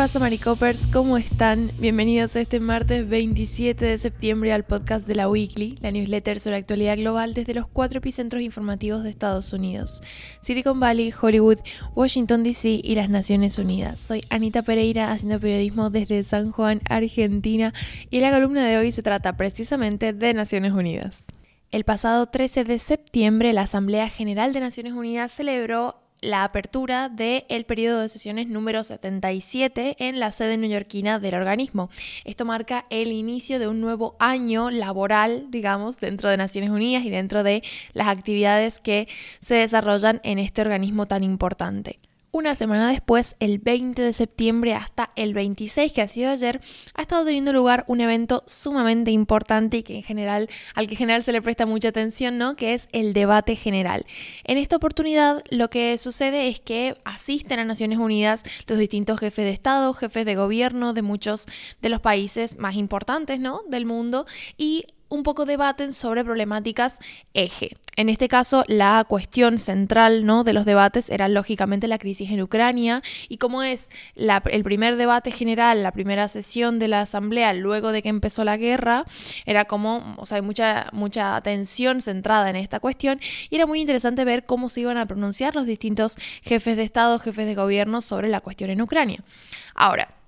pasa, Maricopers? ¿Cómo están? Bienvenidos este martes 27 de septiembre al podcast de la Weekly, la newsletter sobre actualidad global desde los cuatro epicentros informativos de Estados Unidos: Silicon Valley, Hollywood, Washington DC y las Naciones Unidas. Soy Anita Pereira, haciendo periodismo desde San Juan, Argentina, y la columna de hoy se trata precisamente de Naciones Unidas. El pasado 13 de septiembre, la Asamblea General de Naciones Unidas celebró la apertura del periodo de sesiones número 77 en la sede neoyorquina del organismo. Esto marca el inicio de un nuevo año laboral, digamos, dentro de Naciones Unidas y dentro de las actividades que se desarrollan en este organismo tan importante. Una semana después, el 20 de septiembre hasta el 26, que ha sido ayer, ha estado teniendo lugar un evento sumamente importante y que en general, al que en general se le presta mucha atención, ¿no? Que es el debate general. En esta oportunidad, lo que sucede es que asisten a Naciones Unidas los distintos jefes de Estado, jefes de gobierno de muchos de los países más importantes, ¿no? Del mundo y un poco debaten sobre problemáticas eje. En este caso, la cuestión central ¿no? de los debates era lógicamente la crisis en Ucrania y como es el primer debate general, la primera sesión de la Asamblea luego de que empezó la guerra, era como, o sea, hay mucha, mucha atención centrada en esta cuestión y era muy interesante ver cómo se iban a pronunciar los distintos jefes de Estado, jefes de gobierno sobre la cuestión en Ucrania. Ahora,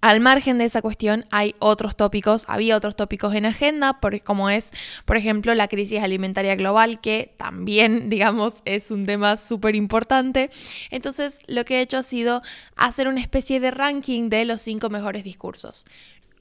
al margen de esa cuestión hay otros tópicos, había otros tópicos en agenda, como es, por ejemplo, la crisis alimentaria global, que también, digamos, es un tema súper importante. Entonces, lo que he hecho ha sido hacer una especie de ranking de los cinco mejores discursos.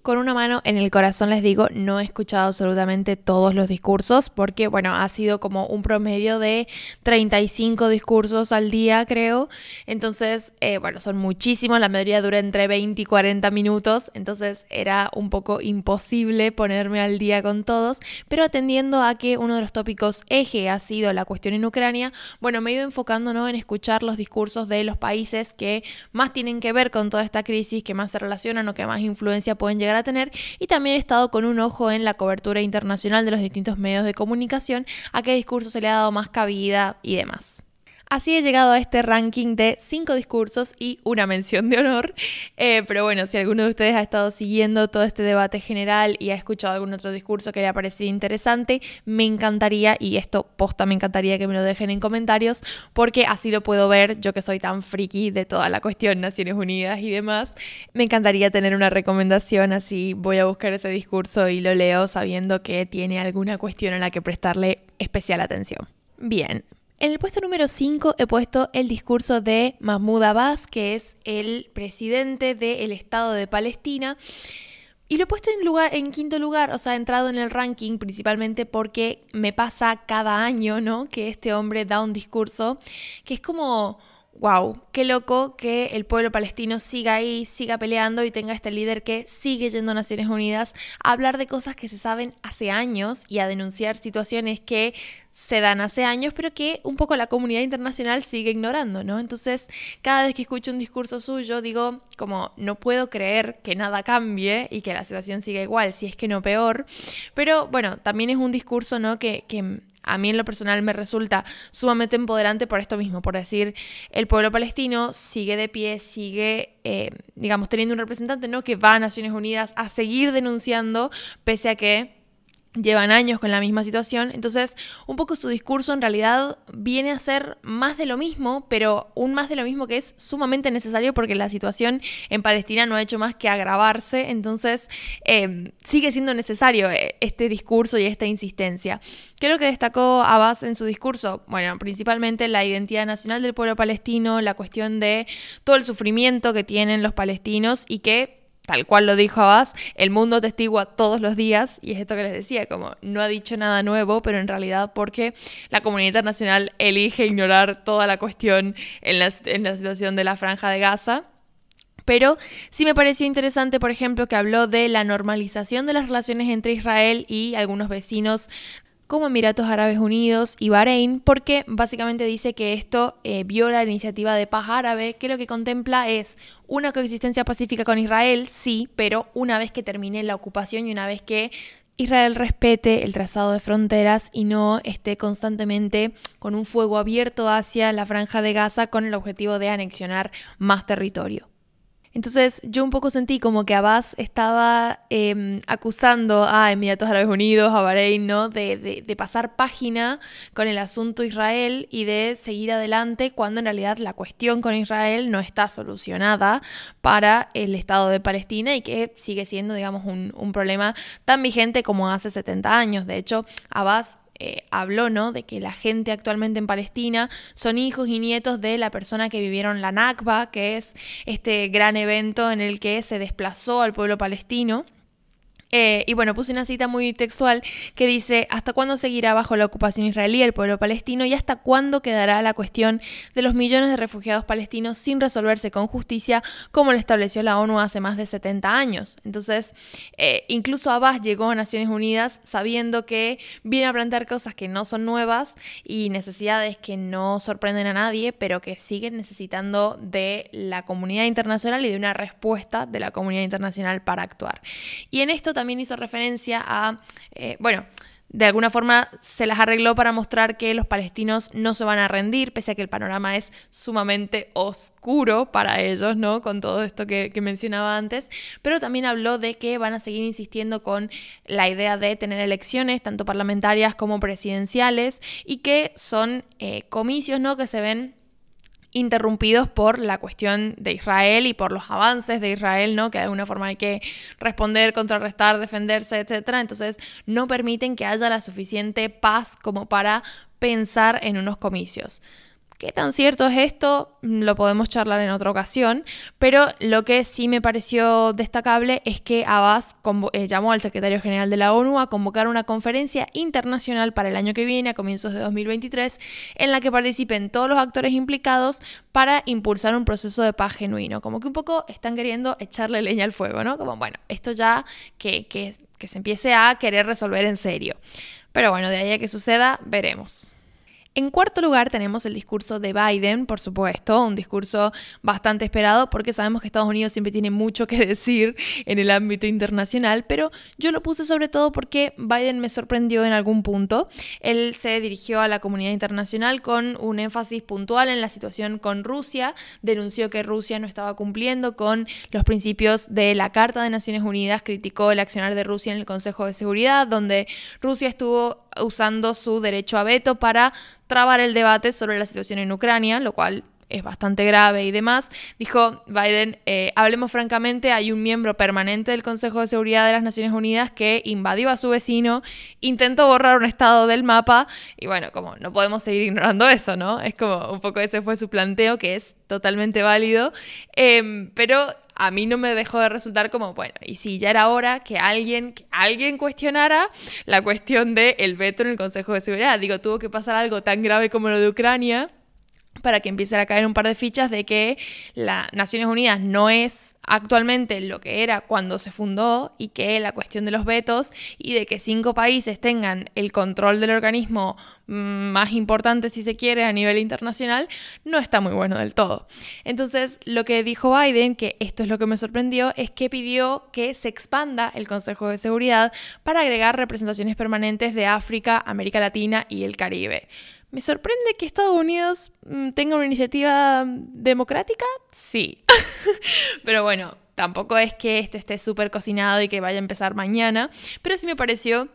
Con una mano en el corazón les digo, no he escuchado absolutamente todos los discursos porque, bueno, ha sido como un promedio de 35 discursos al día, creo. Entonces, eh, bueno, son muchísimos, la mayoría dura entre 20 y 40 minutos, entonces era un poco imposible ponerme al día con todos, pero atendiendo a que uno de los tópicos eje ha sido la cuestión en Ucrania, bueno, me he ido enfocando ¿no? en escuchar los discursos de los países que más tienen que ver con toda esta crisis, que más se relacionan o que más influencia pueden llegar tener y también he estado con un ojo en la cobertura internacional de los distintos medios de comunicación, a qué discurso se le ha dado más cabida y demás. Así he llegado a este ranking de cinco discursos y una mención de honor. Eh, pero bueno, si alguno de ustedes ha estado siguiendo todo este debate general y ha escuchado algún otro discurso que le ha parecido interesante, me encantaría, y esto posta me encantaría que me lo dejen en comentarios, porque así lo puedo ver, yo que soy tan friki de toda la cuestión Naciones Unidas y demás, me encantaría tener una recomendación, así voy a buscar ese discurso y lo leo sabiendo que tiene alguna cuestión a la que prestarle especial atención. Bien, en el puesto número 5 he puesto el discurso de Mahmoud Abbas, que es el presidente del Estado de Palestina. Y lo he puesto en, lugar, en quinto lugar, o sea, he entrado en el ranking principalmente porque me pasa cada año, ¿no? Que este hombre da un discurso que es como wow, qué loco que el pueblo palestino siga ahí, siga peleando y tenga este líder que sigue yendo a Naciones Unidas a hablar de cosas que se saben hace años y a denunciar situaciones que se dan hace años, pero que un poco la comunidad internacional sigue ignorando, ¿no? Entonces, cada vez que escucho un discurso suyo, digo, como, no puedo creer que nada cambie y que la situación siga igual, si es que no peor, pero bueno, también es un discurso, ¿no? Que, que a mí en lo personal me resulta sumamente empoderante por esto mismo, por decir, el pueblo palestino sigue de pie, sigue, eh, digamos, teniendo un representante, ¿no? Que va a Naciones Unidas a seguir denunciando, pese a que llevan años con la misma situación, entonces un poco su discurso en realidad viene a ser más de lo mismo, pero un más de lo mismo que es sumamente necesario porque la situación en Palestina no ha hecho más que agravarse, entonces em, sigue siendo necesario eh, este discurso y esta insistencia. ¿Qué es lo que destacó Abbas en su discurso? Bueno, principalmente la identidad nacional del pueblo palestino, la cuestión de todo el sufrimiento que tienen los palestinos y que tal cual lo dijo Abbas, el mundo testigua todos los días, y es esto que les decía, como no ha dicho nada nuevo, pero en realidad porque la comunidad internacional elige ignorar toda la cuestión en la, en la situación de la franja de Gaza. Pero sí me pareció interesante, por ejemplo, que habló de la normalización de las relaciones entre Israel y algunos vecinos como Emiratos Árabes Unidos y Bahrein, porque básicamente dice que esto eh, viola la iniciativa de paz árabe, que lo que contempla es una coexistencia pacífica con Israel, sí, pero una vez que termine la ocupación y una vez que Israel respete el trazado de fronteras y no esté constantemente con un fuego abierto hacia la franja de Gaza con el objetivo de anexionar más territorio. Entonces yo un poco sentí como que Abbas estaba em, acusando a Emiratos Árabes Unidos, a Bahrein, ¿no? De, de, pasar página con el asunto Israel y de seguir adelante cuando en realidad la cuestión con Israel no está solucionada para el Estado de Palestina y que sigue siendo, digamos, un, un problema tan vigente como hace 70 años. De hecho, Abbas eh, habló, ¿no? De que la gente actualmente en Palestina son hijos y nietos de la persona que vivieron la Nakba, que es este gran evento en el que se desplazó al pueblo palestino. Eh, y bueno, puse una cita muy textual que dice, ¿hasta cuándo seguirá bajo la ocupación israelí el pueblo palestino y hasta cuándo quedará la cuestión de los millones de refugiados palestinos sin resolverse con justicia como lo estableció la ONU hace más de 70 años? Entonces, eh, incluso Abbas llegó a Naciones Unidas sabiendo que viene a plantear cosas que no son nuevas y necesidades que no sorprenden a nadie, pero que siguen necesitando de la comunidad internacional y de una respuesta de la comunidad internacional para actuar. Y en esto también hizo referencia a, eh, bueno, de alguna forma se las arregló para mostrar que los palestinos no se van a rendir, pese a que el panorama es sumamente oscuro para ellos, ¿no? Con todo esto que, mencionaba antes. Pero también habló de que van a seguir insistiendo con la idea de tener elecciones, tanto parlamentarias como presidenciales, y que son eh, comicios, ¿no? Que se ven interrumpidos por la cuestión de Israel y por los avances de Israel, ¿no? Que de alguna forma hay que responder, contrarrestar, defenderse, etcétera. Entonces, no permiten que haya la suficiente paz como para pensar en unos comicios. ¿Qué tan cierto es esto? Lo podemos charlar en otra ocasión, pero lo que sí me pareció destacable es que Abbas eh, llamó al secretario general de la ONU a convocar una conferencia internacional para el año que viene, a comienzos de 2023, en la que participen todos los actores implicados para impulsar un proceso de paz genuino. Como que un poco están queriendo echarle leña al fuego, ¿no? Como, bueno, esto ya que, que, que se empiece a querer resolver en serio. Pero bueno, de ahí a que suceda, veremos. En cuarto lugar tenemos el discurso de Biden, por supuesto, un discurso bastante esperado porque sabemos que Estados Unidos siempre tiene mucho que decir en el ámbito internacional, pero yo lo puse sobre todo porque Biden me sorprendió en algún punto. Él se dirigió a la comunidad internacional con un énfasis puntual en la situación con Rusia, denunció que Rusia no estaba cumpliendo con los principios de la Carta de Naciones Unidas, criticó el accionar de Rusia en el Consejo de Seguridad, donde Rusia estuvo usando su derecho a veto para trabar el debate sobre la situación en Ucrania, lo cual es bastante grave y demás, dijo Biden, eh, hablemos francamente, hay un miembro permanente del Consejo de Seguridad de las Naciones Unidas que invadió a su vecino, intentó borrar un estado del mapa y bueno, como no podemos seguir ignorando eso, ¿no? Es como un poco ese fue su planteo, que es totalmente válido, em, pero a mí no me dejó de resultar como, bueno, y si ya era hora que alguien, que alguien cuestionara la cuestión del veto en el Consejo de Seguridad. Digo, tuvo que pasar algo tan grave como lo de Ucrania para que empiecen a caer un par de fichas de que las Naciones Unidas no es actualmente lo que era cuando se fundó y que la cuestión de los vetos y de que cinco países tengan el control del organismo más importante, si se quiere, a nivel internacional, no está muy bueno del todo. Entonces, lo que dijo Biden, que esto es lo que me sorprendió, es que pidió que se expanda el Consejo de Seguridad para agregar representaciones permanentes de África, América Latina y el Caribe. ¿Me sorprende que Estados Unidos mm, tenga una iniciativa democrática? Sí. pero bueno, tampoco es que esto esté súper cocinado y que vaya a empezar mañana, pero sí me pareció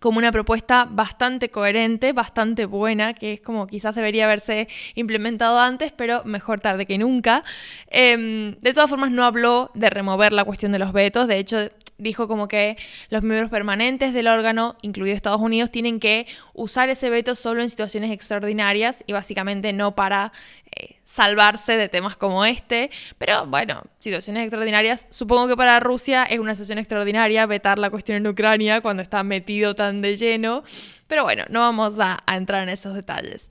como una propuesta bastante coherente, bastante buena, que es como quizás debería haberse implementado antes, pero mejor tarde que nunca. Em, de todas formas, no habló de remover la cuestión de los vetos, de hecho dijo como que los miembros permanentes del órgano, incluido Estados Unidos, tienen que usar ese veto solo en situaciones extraordinarias y básicamente no para eh, salvarse de temas como este. Pero bueno, situaciones extraordinarias, supongo que para Rusia es una situación extraordinaria vetar la cuestión en Ucrania cuando está metido tan de lleno. Pero bueno, no vamos a, a entrar en esos detalles.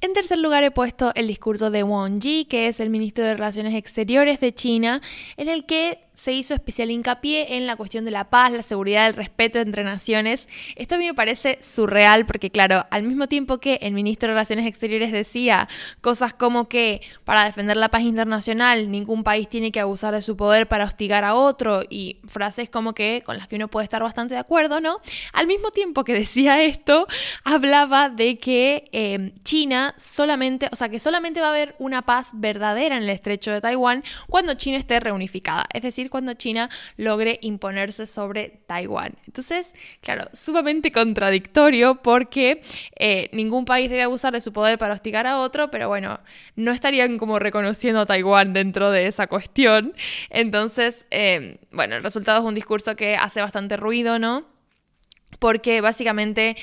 En tercer lugar he puesto el discurso de Wang Yi, que es el ministro de Relaciones Exteriores de China, en el que se hizo especial hincapié en la cuestión de la paz, la seguridad, el respeto entre naciones. Esto a mí me parece surreal porque, claro, al mismo tiempo que el ministro de Relaciones Exteriores decía cosas como que para defender la paz internacional ningún país tiene que abusar de su poder para hostigar a otro y frases como que con las que uno puede estar bastante de acuerdo, ¿no? Al mismo tiempo que decía esto, hablaba de que eh, China solamente, o sea, que solamente va a haber una paz verdadera en el estrecho de Taiwán cuando China esté reunificada. Es decir, cuando China logre imponerse sobre Taiwán. Entonces, claro, sumamente contradictorio porque eh, ningún país debe abusar de su poder para hostigar a otro, pero bueno, no estarían como reconociendo a Taiwán dentro de esa cuestión. Entonces, eh, bueno, el resultado es un discurso que hace bastante ruido, ¿no? Porque básicamente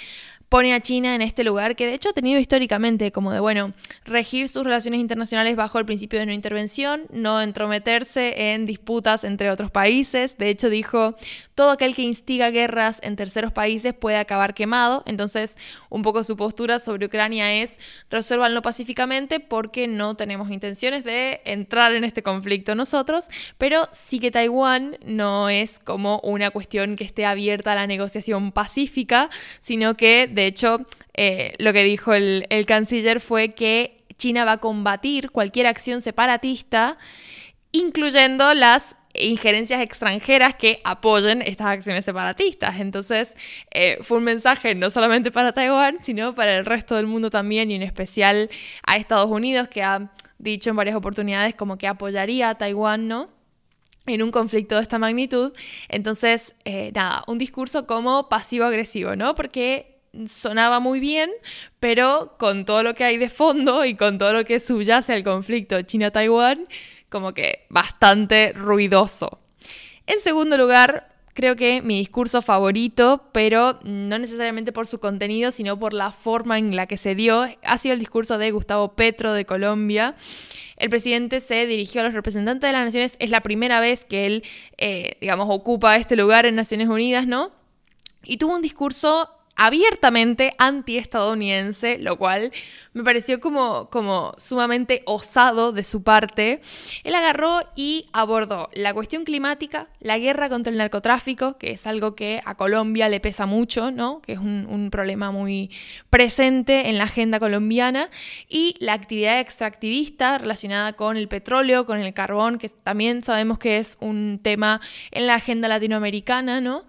pone a China en este lugar que de hecho ha tenido históricamente como de, bueno, regir sus relaciones internacionales bajo el principio de no intervención, no entrometerse en disputas entre otros países. De hecho dijo, todo aquel que instiga guerras en terceros países puede acabar quemado. Entonces, un poco su postura sobre Ucrania es, resuélvanlo pacíficamente porque no tenemos intenciones de entrar en este conflicto nosotros, pero sí que Taiwán no es como una cuestión que esté abierta a la negociación pacífica, sino que de hecho, eh, lo que dijo el, el canciller fue que China va a combatir cualquier acción separatista, incluyendo las injerencias extranjeras que apoyen estas acciones separatistas. Entonces, eh, fue un mensaje no solamente para Taiwán, sino para el resto del mundo también y en especial a Estados Unidos, que ha dicho en varias oportunidades como que apoyaría a Taiwán, ¿no? en un conflicto de esta magnitud. Entonces, eh, nada, un discurso como pasivo-agresivo, ¿no? Porque sonaba muy bien, pero con todo lo que hay de fondo y con todo lo que subyace al conflicto China-Taiwán, como que bastante ruidoso. En segundo lugar, creo que mi discurso favorito, pero no necesariamente por su contenido, sino por la forma en la que se dio, ha sido el discurso de Gustavo Petro de Colombia. El presidente se dirigió a los representantes de las naciones, es la primera vez que él, eh, digamos, ocupa este lugar en Naciones Unidas, ¿no? Y tuvo un discurso abiertamente antiestadounidense, lo cual me pareció como, como sumamente osado de su parte. Él agarró y abordó la cuestión climática, la guerra contra el narcotráfico, que es algo que a Colombia le pesa mucho, ¿no? que es un, un problema muy presente en la agenda colombiana, y la actividad extractivista relacionada con el petróleo, con el carbón, que también sabemos que es un tema en la agenda latinoamericana, ¿no?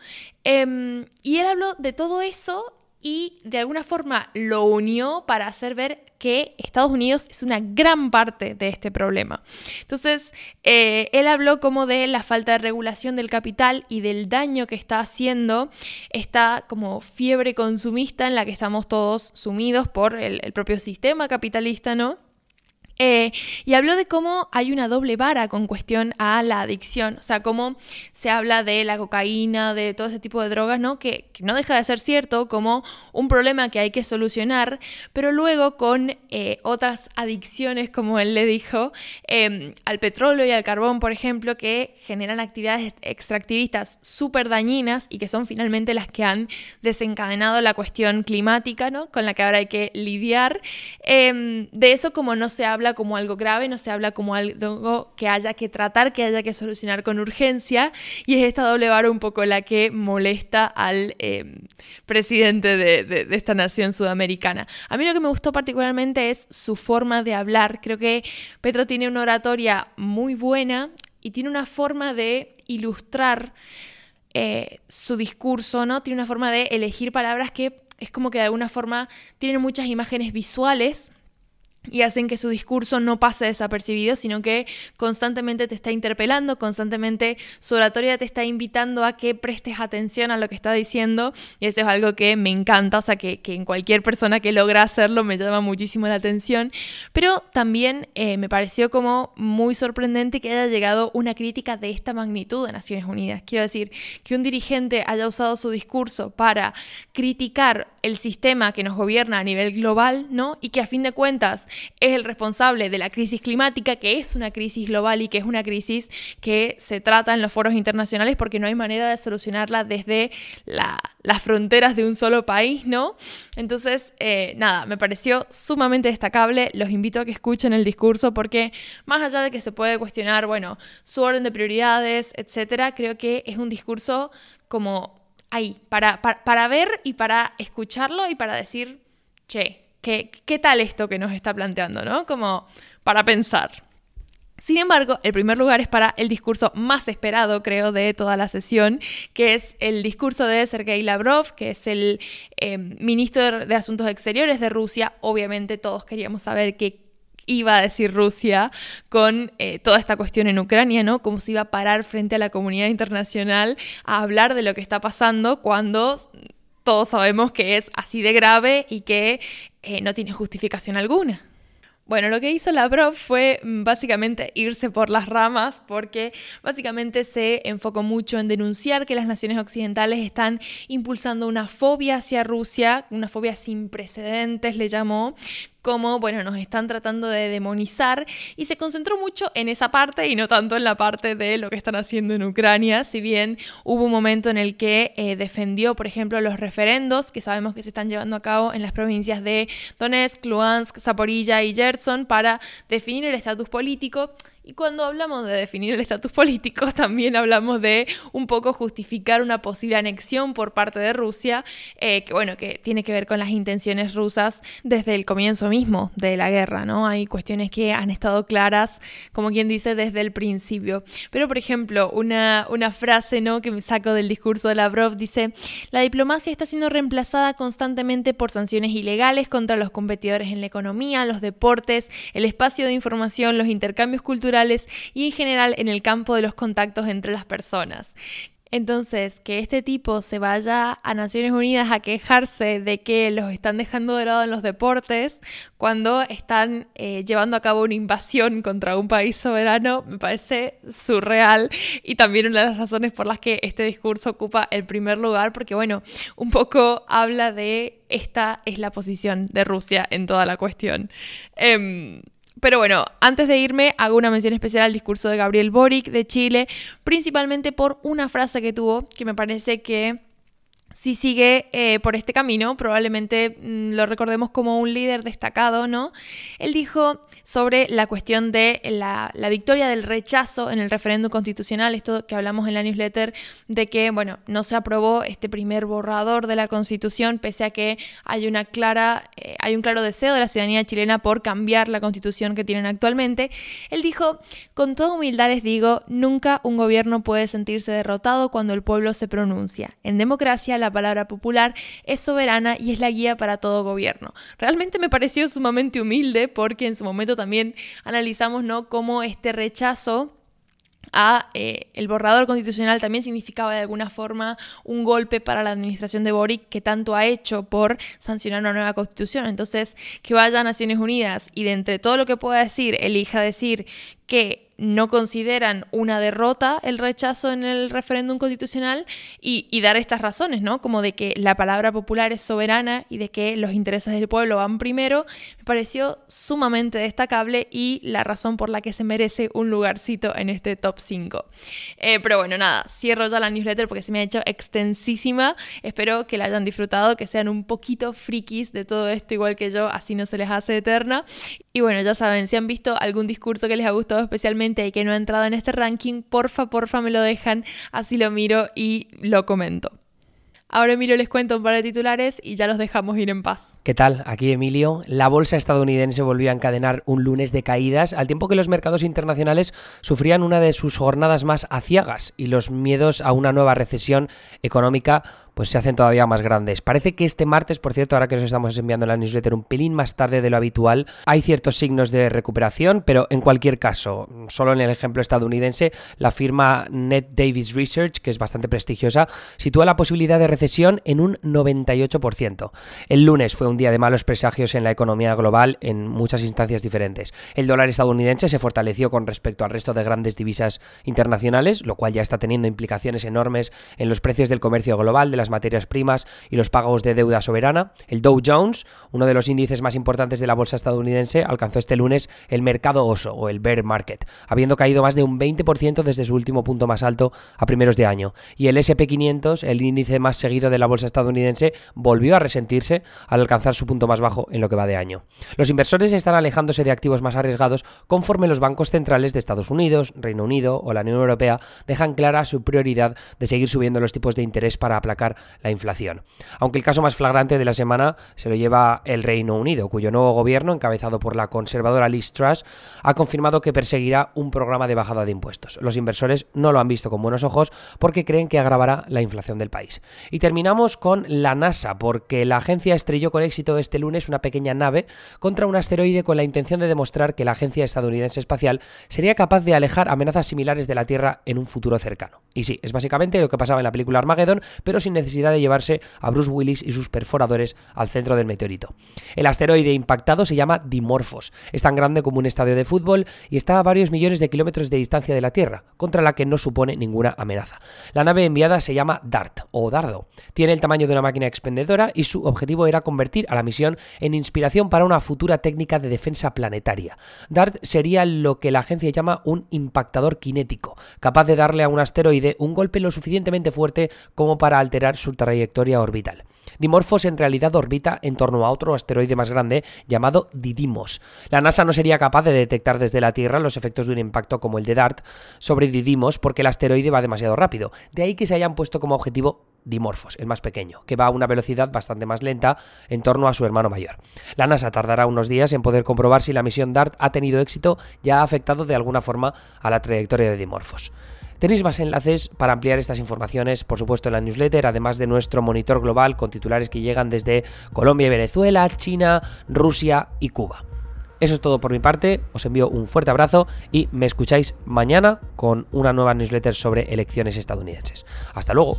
Em, y él habló de todo eso y de alguna forma lo unió para hacer ver que Estados Unidos es una gran parte de este problema. Entonces, eh, él habló como de la falta de regulación del capital y del daño que está haciendo esta como fiebre consumista en la que estamos todos sumidos por el, el propio sistema capitalista, ¿no? Eh, y habló de cómo hay una doble vara con cuestión a la adicción, o sea, cómo se habla de la cocaína, de todo ese tipo de drogas, ¿no? Que, no deja de ser cierto como un problema que hay que solucionar, pero luego con eh, otras adicciones, como él le dijo, em, al petróleo y al carbón, por ejemplo, que generan actividades extractivistas súper dañinas y que son finalmente las que han desencadenado la cuestión climática, ¿no? Con la que ahora hay que lidiar. Em, de eso como no se habla como algo grave, no se habla como algo que haya que tratar, que haya que solucionar con urgencia, y es esta doble vara un poco la que molesta al em, presidente de, esta nación sudamericana. A mí lo que me gustó particularmente es su forma de hablar. Creo que Petro tiene una oratoria muy buena y tiene una forma de ilustrar eh, su discurso, ¿no? Tiene una forma de elegir palabras que es como que de alguna forma tienen muchas imágenes visuales y hacen que su discurso no pase desapercibido, sino que constantemente te está interpelando, constantemente su oratoria te está invitando a que prestes atención a lo que está diciendo y eso es algo que me encanta, o sea, que, en cualquier persona que logra hacerlo me llama muchísimo la atención, pero también eh, me pareció como muy sorprendente que haya llegado una crítica de esta magnitud de Naciones Unidas. Quiero decir, que un dirigente haya usado su discurso para criticar el sistema que nos gobierna a nivel global, ¿no? Y que a fin de cuentas es el responsable de la crisis climática, que es una crisis global y que es una crisis que se trata en los foros internacionales porque no hay manera de solucionarla desde las fronteras de un solo país, ¿no? Entonces, eh, nada, me pareció sumamente destacable. Los invito a que escuchen el discurso porque más allá de que se puede cuestionar, bueno, su orden de prioridades, etcétera, creo que es un discurso como ahí, para, para, ver y para escucharlo y para decir, che, ¿qué, ¿qué tal esto que nos está planteando, no? Como para pensar. Sin embargo, el primer lugar es para el discurso más esperado, creo, de toda la sesión, que es el discurso de Sergei Lavrov, que es el eh, ministro de Asuntos Exteriores de Rusia. Obviamente todos queríamos saber qué iba a decir Rusia con eh, toda esta cuestión en Ucrania, ¿no? Cómo se iba a parar frente a la comunidad internacional a hablar de lo que está pasando cuando todos sabemos que es así de grave y que eh, no tiene justificación alguna. Bueno, lo que hizo Lavrov fue mm, básicamente irse por las ramas porque básicamente se enfocó mucho en denunciar que las naciones occidentales están impulsando una fobia hacia Rusia, una fobia sin precedentes le llamó, como, bueno, nos están tratando de demonizar. Y se concentró mucho en esa parte y no tanto en la parte de lo que están haciendo en Ucrania, si bien hubo un momento en el que eh, defendió, por ejemplo, los referendos que sabemos que se están llevando a cabo en las provincias de Donetsk, Luhansk, Zaporilla y Gerson para definir el estatus político y cuando hablamos de definir el estatus político, también hablamos de un poco justificar una posible anexión por parte de Rusia, eh, que bueno, que tiene que ver con las intenciones rusas desde el comienzo mismo de la guerra, ¿no? Hay cuestiones que han estado claras, como quien dice, desde el principio. Pero, por ejemplo, una, una frase, ¿no? Que me saco del discurso de Lavrov dice, la diplomacia está siendo reemplazada constantemente por sanciones ilegales contra los competidores en la economía, los deportes, el espacio de información, los intercambios culturales, y en general en el campo de los contactos entre las personas. Entonces, que este tipo se vaya a Naciones Unidas a quejarse de que los están dejando de lado en los deportes cuando están eh, llevando a cabo una invasión contra un país soberano, me parece surreal y también una de las razones por las que este discurso ocupa el primer lugar, porque bueno, un poco habla de esta es la posición de Rusia en toda la cuestión. Em, pero bueno, antes de irme, hago una mención especial al discurso de Gabriel Boric de Chile, principalmente por una frase que tuvo que me parece que si sigue eh, por este camino, probablemente mm, lo recordemos como un líder destacado, ¿no? Él dijo sobre la cuestión de la, victoria del rechazo en el referéndum constitucional, esto que hablamos en la newsletter, de que, bueno, no se aprobó este primer borrador de la constitución, pese a que hay, una clara, eh, hay un claro deseo de la ciudadanía chilena por cambiar la constitución que tienen actualmente. Él dijo, con toda humildad les digo, nunca un gobierno puede sentirse derrotado cuando el pueblo se pronuncia. En democracia, la la palabra popular, es soberana y es la guía para todo gobierno. Realmente me pareció sumamente humilde porque en su momento también analizamos ¿no? cómo este rechazo a eh, el borrador constitucional también significaba de alguna forma un golpe para la administración de Boric que tanto ha hecho por sancionar una nueva constitución. Entonces, que vaya a Naciones Unidas y de entre todo lo que pueda decir, elija decir que no consideran una derrota el rechazo en el referéndum constitucional y, dar estas razones, ¿no? Como de que la palabra popular es soberana y de que los intereses del pueblo van primero, me pareció sumamente destacable y la razón por la que se merece un lugarcito en este top 5. Eh, pero bueno, nada, cierro ya la newsletter porque se me ha hecho extensísima. Espero que la hayan disfrutado, que sean un poquito frikis de todo esto, igual que yo, así no se les hace eterna. Y bueno, ya saben, si han visto algún discurso que les ha gustado especialmente, y que no ha entrado en este ranking, porfa, porfa me lo dejan, así lo miro y lo comento. Ahora Emilio les cuento un par de titulares y ya los dejamos ir en paz. ¿Qué tal? Aquí Emilio. La bolsa estadounidense volvió a encadenar un lunes de caídas, al tiempo que los mercados internacionales sufrían una de sus jornadas más aciagas y los miedos a una nueva recesión económica pues se hacen todavía más grandes. Parece que este martes, por cierto, ahora que nos estamos enviando la newsletter un pelín más tarde de lo habitual, hay ciertos signos de recuperación, pero en cualquier caso, solo en el ejemplo estadounidense, la firma Net Davis Research, que es bastante prestigiosa, sitúa la posibilidad de recesión en un 98%. El lunes fue un un día de malos presagios en la economía global en muchas instancias diferentes. El dólar estadounidense se fortaleció con respecto al resto de grandes divisas internacionales, lo cual ya está teniendo implicaciones enormes en los precios del comercio global, de las materias primas y los pagos de deuda soberana. El Dow Jones, uno de los índices más importantes de la bolsa estadounidense, alcanzó este lunes el mercado oso o el bear market, habiendo caído más de un 20% desde su último punto más alto a primeros de año. Y el SP500, el índice más seguido de la bolsa estadounidense, volvió a resentirse al alcanzar su punto más bajo en lo que va de año. Los inversores están alejándose de activos más arriesgados conforme los bancos centrales de Estados Unidos, Reino Unido o la Unión Europea dejan clara su prioridad de seguir subiendo los tipos de interés para aplacar la inflación. Aunque el caso más flagrante de la semana se lo lleva el Reino Unido, cuyo nuevo gobierno, encabezado por la conservadora Liz Truss, ha confirmado que perseguirá un programa de bajada de impuestos. Los inversores no lo han visto con buenos ojos porque creen que agravará la inflación del país. Y terminamos con la NASA, porque la agencia estrelló con éxito este lunes una pequeña nave contra un asteroide con la intención de demostrar que la Agencia Estadounidense Espacial sería capaz de alejar amenazas similares de la Tierra en un futuro cercano. Y sí, es básicamente lo que pasaba en la película Armageddon, pero sin necesidad de llevarse a Bruce Willis y sus perforadores al centro del meteorito. El asteroide impactado se llama Dimorphos. Es tan grande como un estadio de fútbol y está a varios millones de kilómetros de distancia de la Tierra, contra la que no supone ninguna amenaza. La nave enviada se llama DART o Dardo. Tiene el tamaño de una máquina expendedora y su objetivo era a la misión en inspiración para una futura técnica de defensa planetaria. DART sería lo que la agencia llama un impactador cinético, capaz de darle a un asteroide un golpe lo suficientemente fuerte como para alterar su trayectoria orbital. Dimorphos en realidad orbita en torno a otro asteroide más grande llamado Didymos. La NASA no sería capaz de detectar desde la Tierra los efectos de un impacto como el de DART sobre Didymos porque el asteroide va demasiado rápido. De ahí que se hayan puesto como objetivo Dimorphos, el más pequeño, que va a una velocidad bastante más lenta en torno a su hermano mayor. La NASA tardará unos días en poder comprobar si la misión DART ha tenido éxito y ha afectado de alguna forma a la trayectoria de Dimorphos. Tenéis más enlaces para ampliar estas informaciones, por supuesto, en la newsletter, además de nuestro monitor global con titulares que llegan desde Colombia y Venezuela, China, Rusia y Cuba. Eso es todo por mi parte, os envío un fuerte abrazo y me escucháis mañana con una nueva newsletter sobre elecciones estadounidenses. Hasta luego.